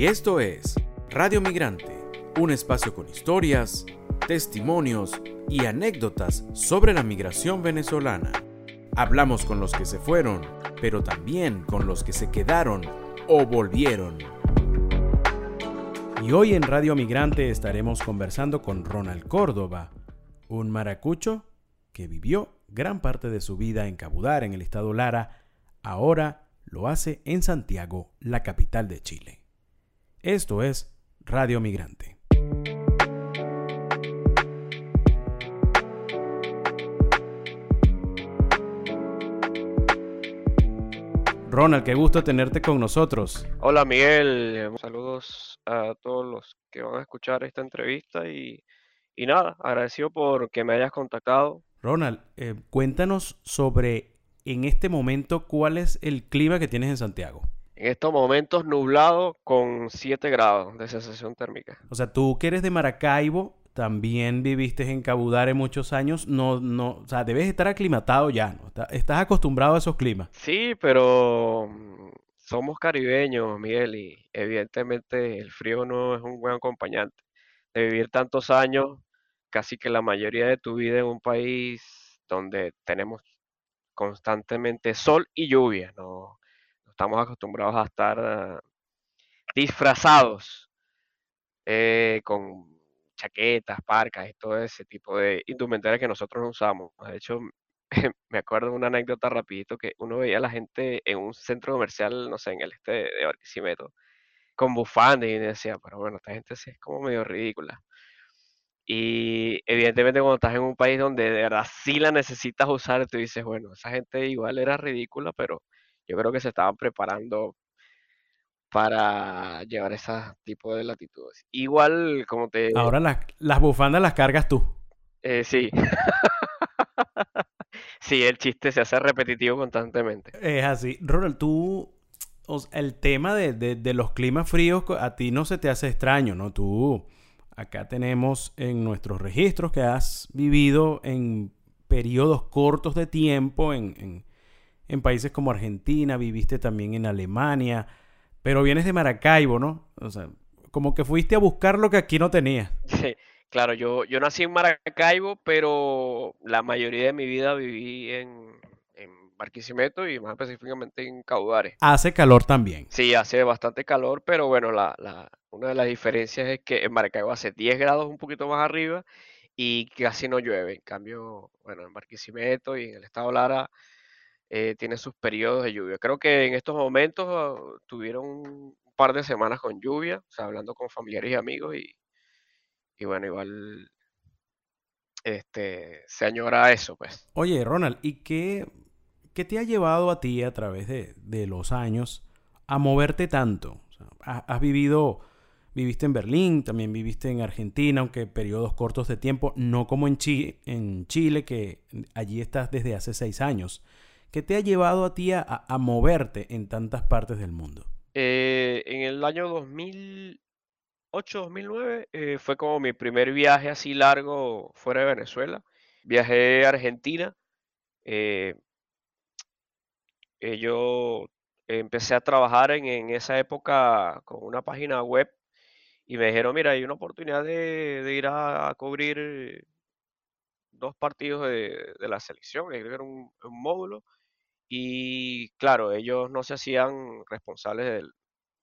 Y esto es Radio Migrante, un espacio con historias, testimonios y anécdotas sobre la migración venezolana. Hablamos con los que se fueron, pero también con los que se quedaron o volvieron. Y hoy en Radio Migrante estaremos conversando con Ronald Córdoba, un maracucho que vivió gran parte de su vida en Cabudar, en el estado Lara, ahora lo hace en Santiago, la capital de Chile. Esto es Radio Migrante. Ronald, qué gusto tenerte con nosotros. Hola Miguel, saludos a todos los que van a escuchar esta entrevista y, y nada, agradecido por que me hayas contactado. Ronald, eh, cuéntanos sobre en este momento cuál es el clima que tienes en Santiago. En estos momentos nublado con 7 grados de sensación térmica. O sea, tú que eres de Maracaibo, también viviste en Cabudare muchos años, no, no, o sea, debes estar aclimatado ya, ¿no? Estás acostumbrado a esos climas. Sí, pero mm, somos caribeños, Miguel, y evidentemente el frío no es un buen acompañante. De vivir tantos años, casi que la mayoría de tu vida en un país donde tenemos constantemente sol y lluvia, no, estamos acostumbrados a estar ah, disfrazados eh, con chaquetas, parcas y todo ese tipo de indumentaria que nosotros no usamos. De hecho, me acuerdo una anécdota rapidito que uno veía a la gente en un centro comercial, no sé, en el este de Barquisimeto, con bufanda y decía, pero bueno, esta gente sí es como medio ridícula. Y evidentemente cuando estás en un país donde de verdad sí la necesitas usar, tú dices, bueno, esa gente igual era ridícula, pero yo creo que se estaban preparando para llevar ese tipo de latitudes. Igual, como te... Ahora las, las bufandas las cargas tú. Eh, sí. sí, el chiste se hace repetitivo constantemente. Es así. Ronald, tú, el tema de, de, los climas fríos a ti no se te hace extraño, ¿no? Tú, acá tenemos en nuestros registros que has vivido en periodos cortos de tiempo en en países como Argentina, viviste también en Alemania, pero vienes de Maracaibo, ¿no? O sea, como que fuiste a buscar lo que aquí no tenía. Sí, claro, yo, yo nací en Maracaibo, pero la mayoría de mi vida viví en, en Barquisimeto y más específicamente en Caudare. Hace calor también. Sí, hace bastante calor, pero bueno, la, la, una de las diferencias es que en Maracaibo hace 10 grados un poquito más arriba y casi no llueve. En cambio, bueno, en Barquisimeto y en el estado Lara eh, tiene sus periodos de lluvia. Creo que en estos momentos ah, tuvieron un par de semanas con lluvia, o sea, hablando con familiares y amigos y, y bueno, igual este, se añora eso, pues. Oye, Ronald, ¿y qué, qué te ha llevado a ti a través de, de los años a moverte tanto? has, vivido, viviste en Berlín, también viviste en Argentina, aunque periodos cortos de tiempo, no como en, en Chile, que allí estás desde hace seis años. ¿Qué te ha llevado a ti a, moverte en tantas partes del mundo? Eh, en el año 2008-2009 eh, fue como mi primer viaje así largo fuera de Venezuela. Viajé a Argentina. Eh, yo empecé a trabajar en, esa época con una página web y me dijeron, mira, hay una oportunidad de, ir a, cubrir dos partidos de, la selección, que era un módulo y claro, ellos no se hacían responsables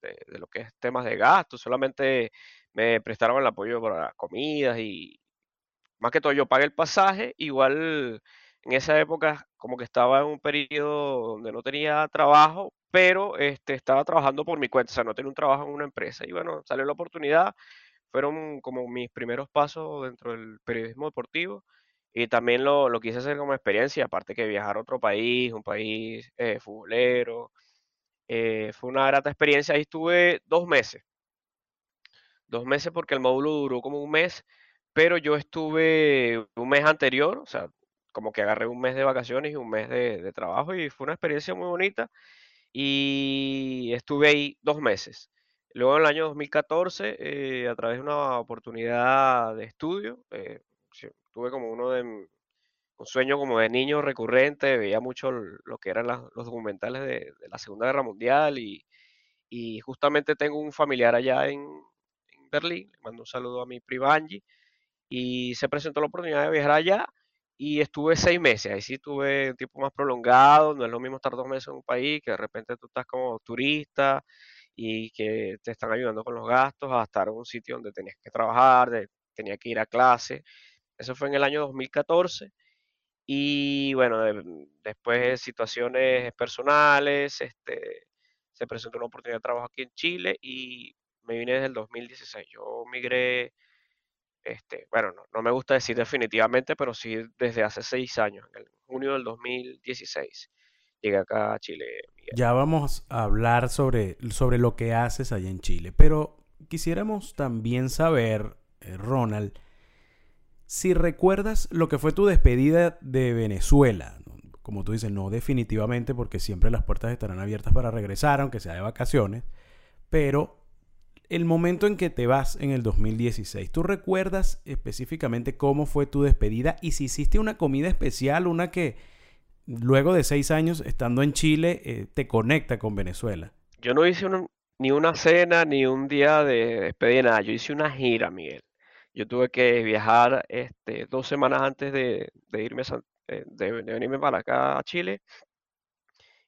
de, lo que es temas de gasto, solamente me prestaron el apoyo para comidas y más que todo yo pagué el pasaje, igual en esa época como que estaba en un periodo donde no tenía trabajo, pero este, estaba trabajando por mi cuenta, o sea, no tenía un trabajo en una empresa. Y bueno, salió la oportunidad, fueron como mis primeros pasos dentro del periodismo deportivo. Y también lo, lo, quise hacer como experiencia, aparte que viajar a otro país, un país eh, futbolero. Eh, fue una grata experiencia. Ahí estuve dos meses. Dos meses porque el módulo duró como un mes, pero yo estuve un mes anterior, o sea, como que agarré un mes de vacaciones y un mes de, trabajo y fue una experiencia muy bonita. Y estuve ahí dos meses. Luego en el año 2014, eh, a través de una oportunidad de estudio, tuve como uno de un sueño como de niño recurrente, veía mucho lo que eran los documentales de, la Segunda Guerra Mundial y, justamente tengo un familiar allá en, Berlín, le mando un saludo a mi prima Angie, y se presentó la oportunidad de viajar allá y estuve seis meses, ahí sí estuve un tiempo más prolongado, no es lo mismo estar dos meses en un país que de repente tú estás como turista y que te están ayudando con los gastos a estar en un sitio donde tenías que trabajar, de, tenía que ir a clase. Eso fue en el año 2014 y bueno, después de situaciones personales, este, se presentó una oportunidad de trabajo aquí en Chile y me vine desde el 2016. Yo migré este, bueno, no, me gusta decir definitivamente, pero sí desde hace seis años, en junio del 2016, llegué acá a Chile. Ya vamos a hablar sobre, sobre lo que haces allá en Chile, pero quisiéramos también saber, eh, Ronald, si recuerdas lo que fue tu despedida de Venezuela. Como tú dices, no definitivamente, porque siempre las puertas estarán abiertas para regresar, aunque sea de vacaciones, pero el momento en que te vas en el 2016, ¿tú recuerdas específicamente cómo fue tu despedida y si hiciste una comida especial, una que luego de seis años estando en Chile eh, te conecta con Venezuela? Yo no hice ni una cena ni un día de despedida, nada. Yo hice una gira, Miguel. Yo tuve que viajar este, dos semanas antes de, irme eh, de venirme para acá a Chile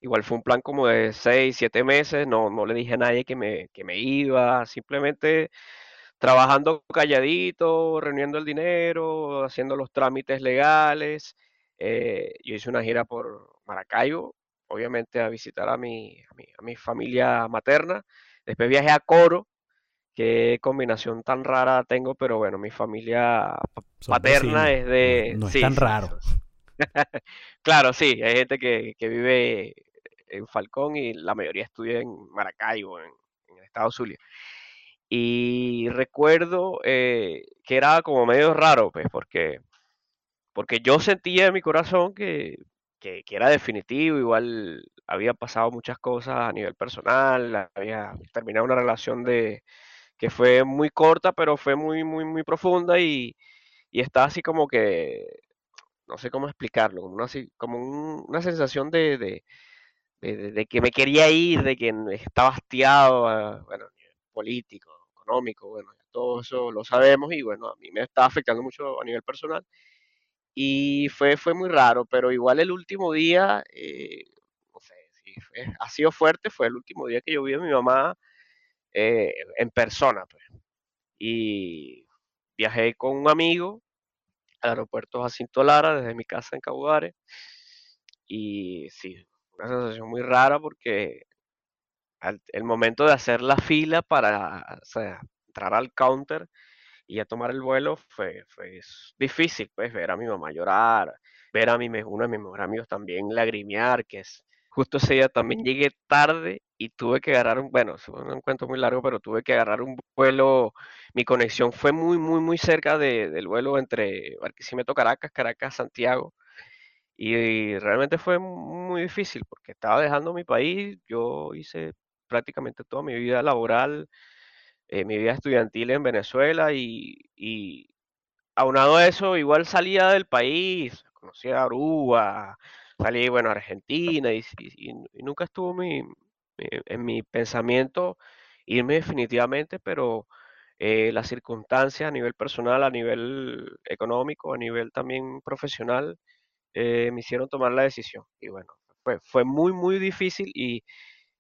Igual fue un plan como de seis, siete meses, no, no le dije a nadie que me, que me iba, simplemente trabajando calladito, reuniendo el dinero, haciendo los trámites legales. Eh, yo hice una gira por Maracaibo, obviamente a visitar a mi, a mi, familia materna. Después viajé a Coro, qué combinación tan rara tengo, pero bueno, mi familia paterna es de... No, es tan raro. claro, sí, hay gente que, que vive en Falcón y la mayoría estudia en Maracaibo, en, en Estados Zulia. Y recuerdo eh, que era como medio raro, pues, porque, porque yo sentía en mi corazón que, que, era definitivo, igual había pasado muchas cosas a nivel personal, había terminado una relación de que fue muy corta, pero fue muy, muy, muy profunda y, y estaba así como que, no sé cómo explicarlo, como una, como una sensación de, de, que me quería ir, de que estaba hastiado, bueno, político, económico, bueno, todo eso lo sabemos y bueno, a mí me estaba afectando mucho a nivel personal. Y fue, fue muy raro, pero igual el último día, eh, no sé, si ha sido fuerte, fue el último día que yo vi a mi mamá eh, en persona. Pues. Y viajé con un amigo al aeropuerto Jacinto Lara desde mi casa en Caudare. Y sí, una sensación muy rara porque el momento de hacer la fila para entrar al counter y a tomar el vuelo fue, fue difícil, pues, ver a mi mamá llorar, ver a mi, uno de mis mejores amigos también lagrimear, que es, justo ese día también llegué tarde y tuve que agarrar un, bueno, es un encuentro muy largo, pero tuve que agarrar un vuelo, mi conexión fue muy, muy, muy cerca del vuelo entre Barquisimeto, Caracas, Caracas, Santiago, y realmente fue muy difícil porque estaba dejando mi país. Yo hice prácticamente toda mi vida laboral, eh, mi vida estudiantil en Venezuela y, y, aunado a eso, igual salía del país, conocía Aruba, salí, bueno, a Argentina y, nunca estuvo mi, en mi pensamiento irme definitivamente, pero eh, las circunstancias a nivel personal, a nivel económico, a nivel también profesional, eh, me hicieron tomar la decisión. Y bueno, fue, fue muy, muy difícil y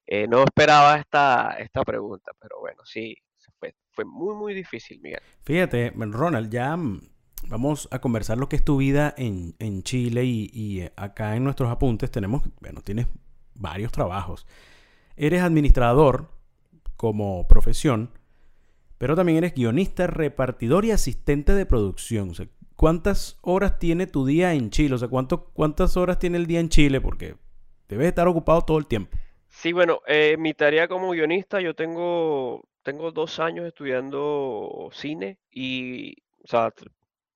eh, no esperaba esta, esta pregunta, pero bueno, sí, fue, fue muy, muy difícil, Miguel. Fíjate, Ronald, ya mm, vamos a conversar lo que es tu vida en, en Chile y, y, eh, acá en nuestros apuntes tenemos, bueno, tienes varios trabajos. Eres administrador como profesión, pero también eres guionista, repartidor y asistente de producción. ¿cuántas horas tiene tu día en Chile? O sea, ¿cuántas horas tiene el día en Chile? Porque debes estar ocupado todo el tiempo. Sí, bueno, eh, mi tarea como guionista, yo tengo, tengo dos años estudiando cine y, o sea,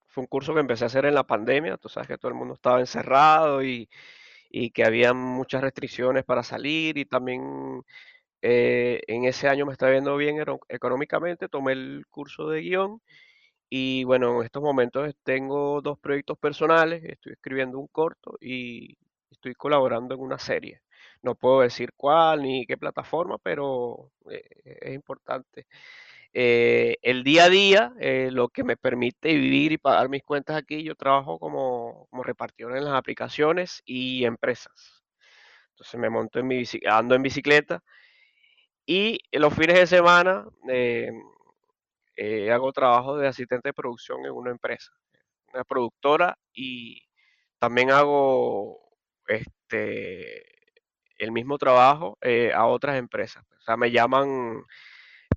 fue un curso que empecé a hacer en la pandemia. Tú sabes que todo el mundo estaba encerrado y, que había muchas restricciones para salir y también eh, en ese año me estaba viendo bien económicamente. Tomé el curso de guion y bueno, en estos momentos tengo dos proyectos personales, estoy escribiendo un corto y estoy colaborando en una serie. No puedo decir cuál ni qué plataforma, pero eh, es importante. Eh, el día a día, eh, lo que me permite vivir y pagar mis cuentas aquí, yo trabajo como, como repartidor en las aplicaciones y empresas. Entonces me monto en mi ando en bicicleta y los fines de semana eh, hago trabajo de asistente de producción en una empresa, una productora y también hago este el mismo trabajo a otras empresas. O sea, me llaman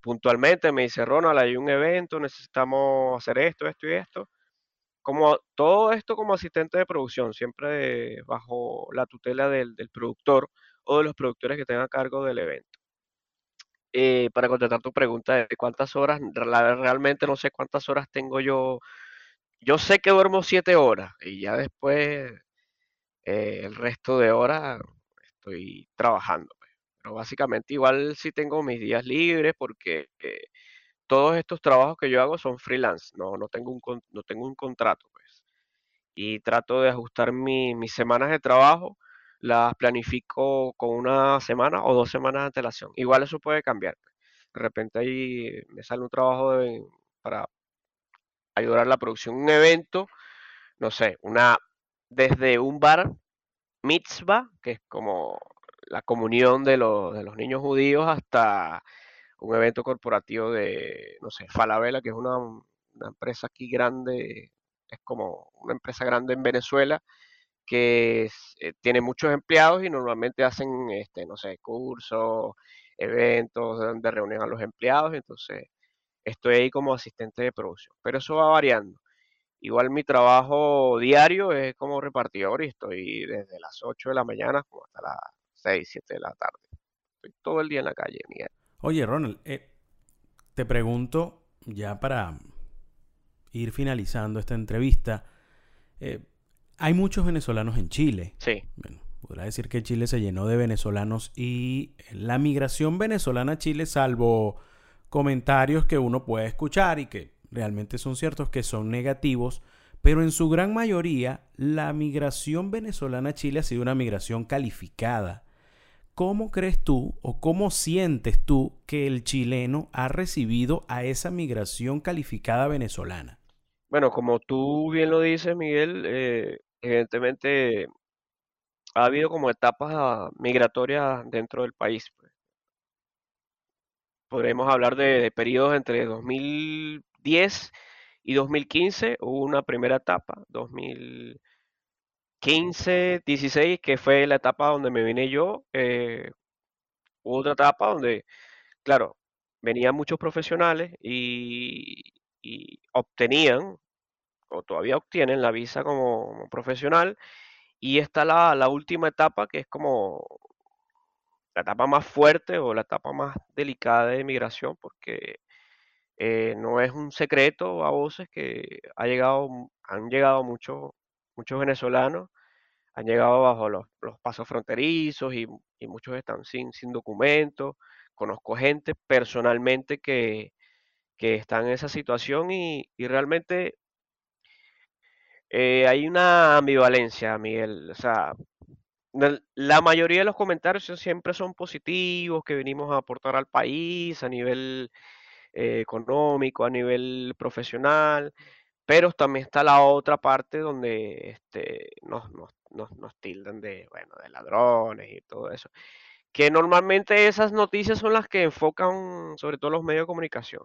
puntualmente, me dice Ronald, hay un evento, necesitamos hacer esto, esto y esto. Como todo esto como asistente de producción, siempre bajo la tutela del, del productor o de los productores que tengan a cargo del evento. Eh, para contestar tu pregunta de cuántas horas, realmente no sé cuántas horas tengo yo. Yo sé que duermo siete horas y ya después eh, el resto de horas estoy trabajando. Pero básicamente igual sí tengo mis días libres porque eh, todos estos trabajos que yo hago son freelance, no, no tengo un, no tengo un contrato, pues. Y trato de ajustar mi- mis semanas de trabajo, las planifico con una semana o dos semanas de antelación. Igual eso puede cambiar. pues. De repente ahí me sale un trabajo para ayudar a la producción un evento, no sé, una desde un bar mitzvah, que es como la comunión de los, de los niños judíos, hasta un evento corporativo de, no sé, Falabella, que es una, una empresa aquí grande, es como una empresa grande en Venezuela, que eh, tiene muchos empleados y normalmente hacen, este, no sé, cursos, eventos donde reúnen a los empleados, entonces estoy ahí como asistente de producción, pero eso va variando. Igual mi trabajo diario es como repartidor y estoy desde las 8 de la mañana como hasta las 6 7 de la tarde. Estoy todo el día en la calle, Miguel. Oye, Ronald, eh, te pregunto ya para ir finalizando esta entrevista. eh, hay muchos venezolanos en Chile. Sí, Bueno, podrá decir que Chile se llenó de venezolanos y la migración venezolana a Chile, salvo comentarios que uno puede escuchar y que realmente son ciertos, que son negativos, pero en su gran mayoría la migración venezolana a Chile ha sido una migración calificada. ¿Cómo crees tú o cómo sientes tú que el chileno ha recibido a esa migración calificada venezolana? bueno, como tú bien lo dices, Miguel, eh, evidentemente ha habido como etapas ah, migratorias dentro del país. pues. Podremos hablar de, periodos entre 2010 y 2015, hubo una primera etapa, 2015, 16, que fue la etapa donde me vine yo, eh, hubo otra etapa donde, claro, venían muchos profesionales y, y obtenían, o todavía obtienen la visa como, profesional, y está la, la última etapa que es como la etapa más fuerte o la etapa más delicada de migración, porque eh, no es un secreto a voces que ha llegado, han llegado muchos, muchos venezolanos, han llegado bajo los, los pasos fronterizos y, y muchos están sin, sin documentos. Conozco gente personalmente que, que está en esa situación y, y realmente eh, hay una ambivalencia, Miguel. O sea, La mayoría de los comentarios siempre son positivos, que venimos a aportar al país a nivel eh, económico, a nivel profesional, pero también está la otra parte donde este, nos, nos, nos, nos tildan de, bueno, de ladrones y todo eso. Que normalmente esas noticias son las que enfocan sobre todo los medios de comunicación.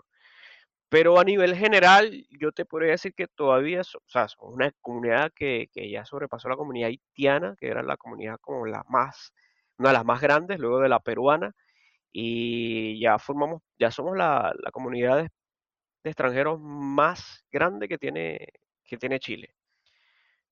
Pero a nivel general, yo te podría decir que todavía, o una comunidad que, que ya sobrepasó la comunidad haitiana, que era la comunidad como la más, una de las más grandes, luego de la peruana, y ya formamos, ya somos la, la comunidad de, extranjeros más grande que tiene, que tiene Chile.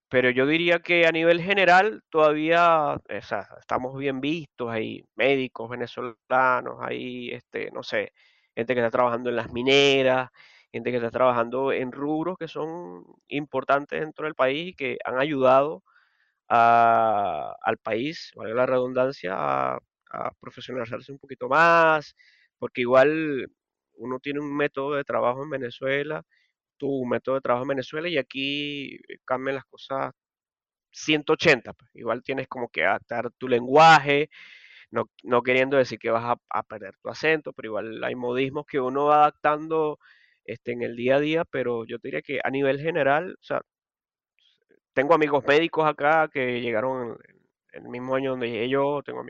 Pero yo diría que a nivel general todavía, o sea, estamos bien vistos, hay médicos venezolanos, hay, este, no sé, gente que está trabajando en las mineras, gente que está trabajando en rubros que son importantes dentro del país y que han ayudado a- al país, valga la redundancia, a profesionalizarse un poquito más, porque igual uno tiene un método de trabajo en Venezuela, tu método de trabajo en Venezuela y aquí cambian las cosas 180. Pues. Igual tienes como que adaptar tu lenguaje, no, no queriendo decir que vas a, perder tu acento, pero igual hay modismos que uno va adaptando este, en el día a día, pero yo diría que a nivel general, o sea, tengo amigos médicos acá que llegaron el mismo año donde yo, tengo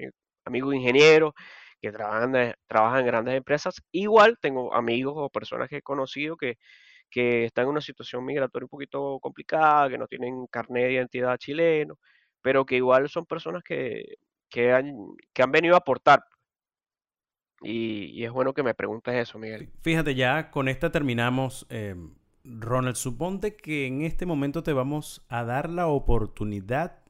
amigos ingenieros que trabajan, trabajan en grandes empresas, igual tengo amigos o personas que he conocido que, que están en una situación migratoria un poquito complicada, que no tienen carnet de identidad chileno, pero que igual son personas que, que, han, que han venido a aportar. Y, es bueno que me preguntes eso, Miguel. Fíjate, ya con esta terminamos. Eh, Ronald, suponte que en este momento te vamos a dar la oportunidad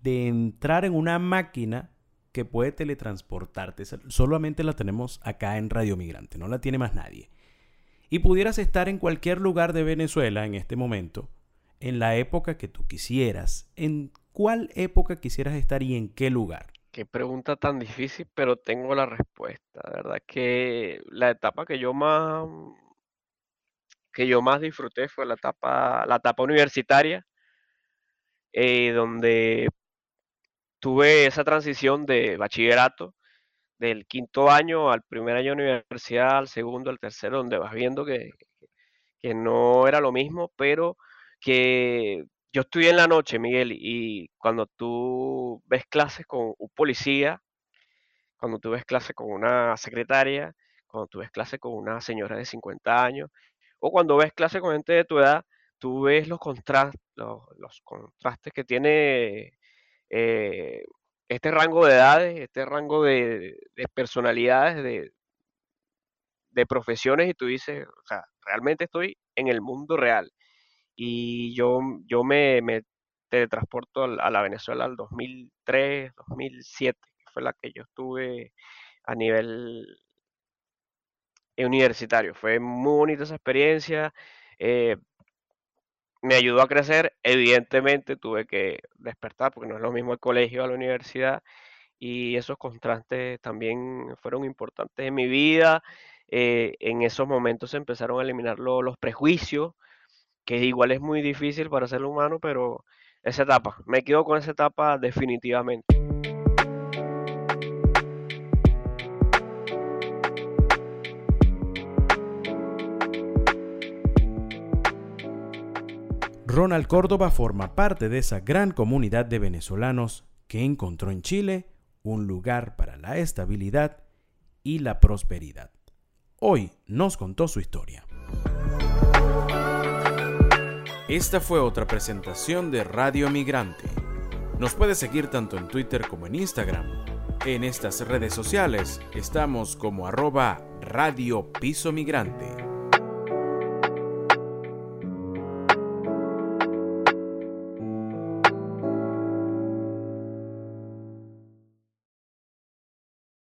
de entrar en una máquina que puede teletransportarte. Solamente la tenemos acá en Radio Migrante, no la tiene más nadie. Y pudieras estar en cualquier lugar de Venezuela en este momento, en la época que tú quisieras. ¿En cuál época quisieras estar y en qué lugar? Qué pregunta tan difícil, pero tengo la respuesta. La verdad que la etapa que yo más que yo más disfruté fue la etapa, la etapa universitaria, eh, donde tuve esa transición de bachillerato, del quinto año al primer año de universidad, al segundo, al tercero, donde vas viendo que, que no era lo mismo, pero que yo estudié en la noche, Miguel, y cuando tú ves clases con un policía, cuando tú ves clases con una secretaria, cuando tú ves clases con una señora de 50 años, o cuando ves clases con gente de tu edad, tú ves los, los, contrastes que tiene eh, este rango de edades, este rango de, personalidades, de, profesiones, y tú dices, o sea, realmente estoy en el mundo real y yo, yo me, me teletransporto a la Venezuela al 2003, 2007, que fue la que yo estuve a nivel universitario. Fue muy bonita esa experiencia, eh, me ayudó a crecer, evidentemente tuve que despertar porque no es lo mismo el colegio a la universidad y esos contrastes también fueron importantes en mi vida. Eh, en esos momentos se empezaron a eliminar los prejuicios, que igual es muy difícil para ser humano, pero esa etapa, me quedo con esa etapa definitivamente. Ronald Córdoba forma parte de esa gran comunidad de venezolanos que encontró en Chile un lugar para la estabilidad y la prosperidad. Hoy nos contó su historia. Esta fue otra presentación de Radio Migrante. Nos puedes seguir tanto en Twitter como en Instagram. En estas redes sociales estamos como arroba Radio Piso Migrante.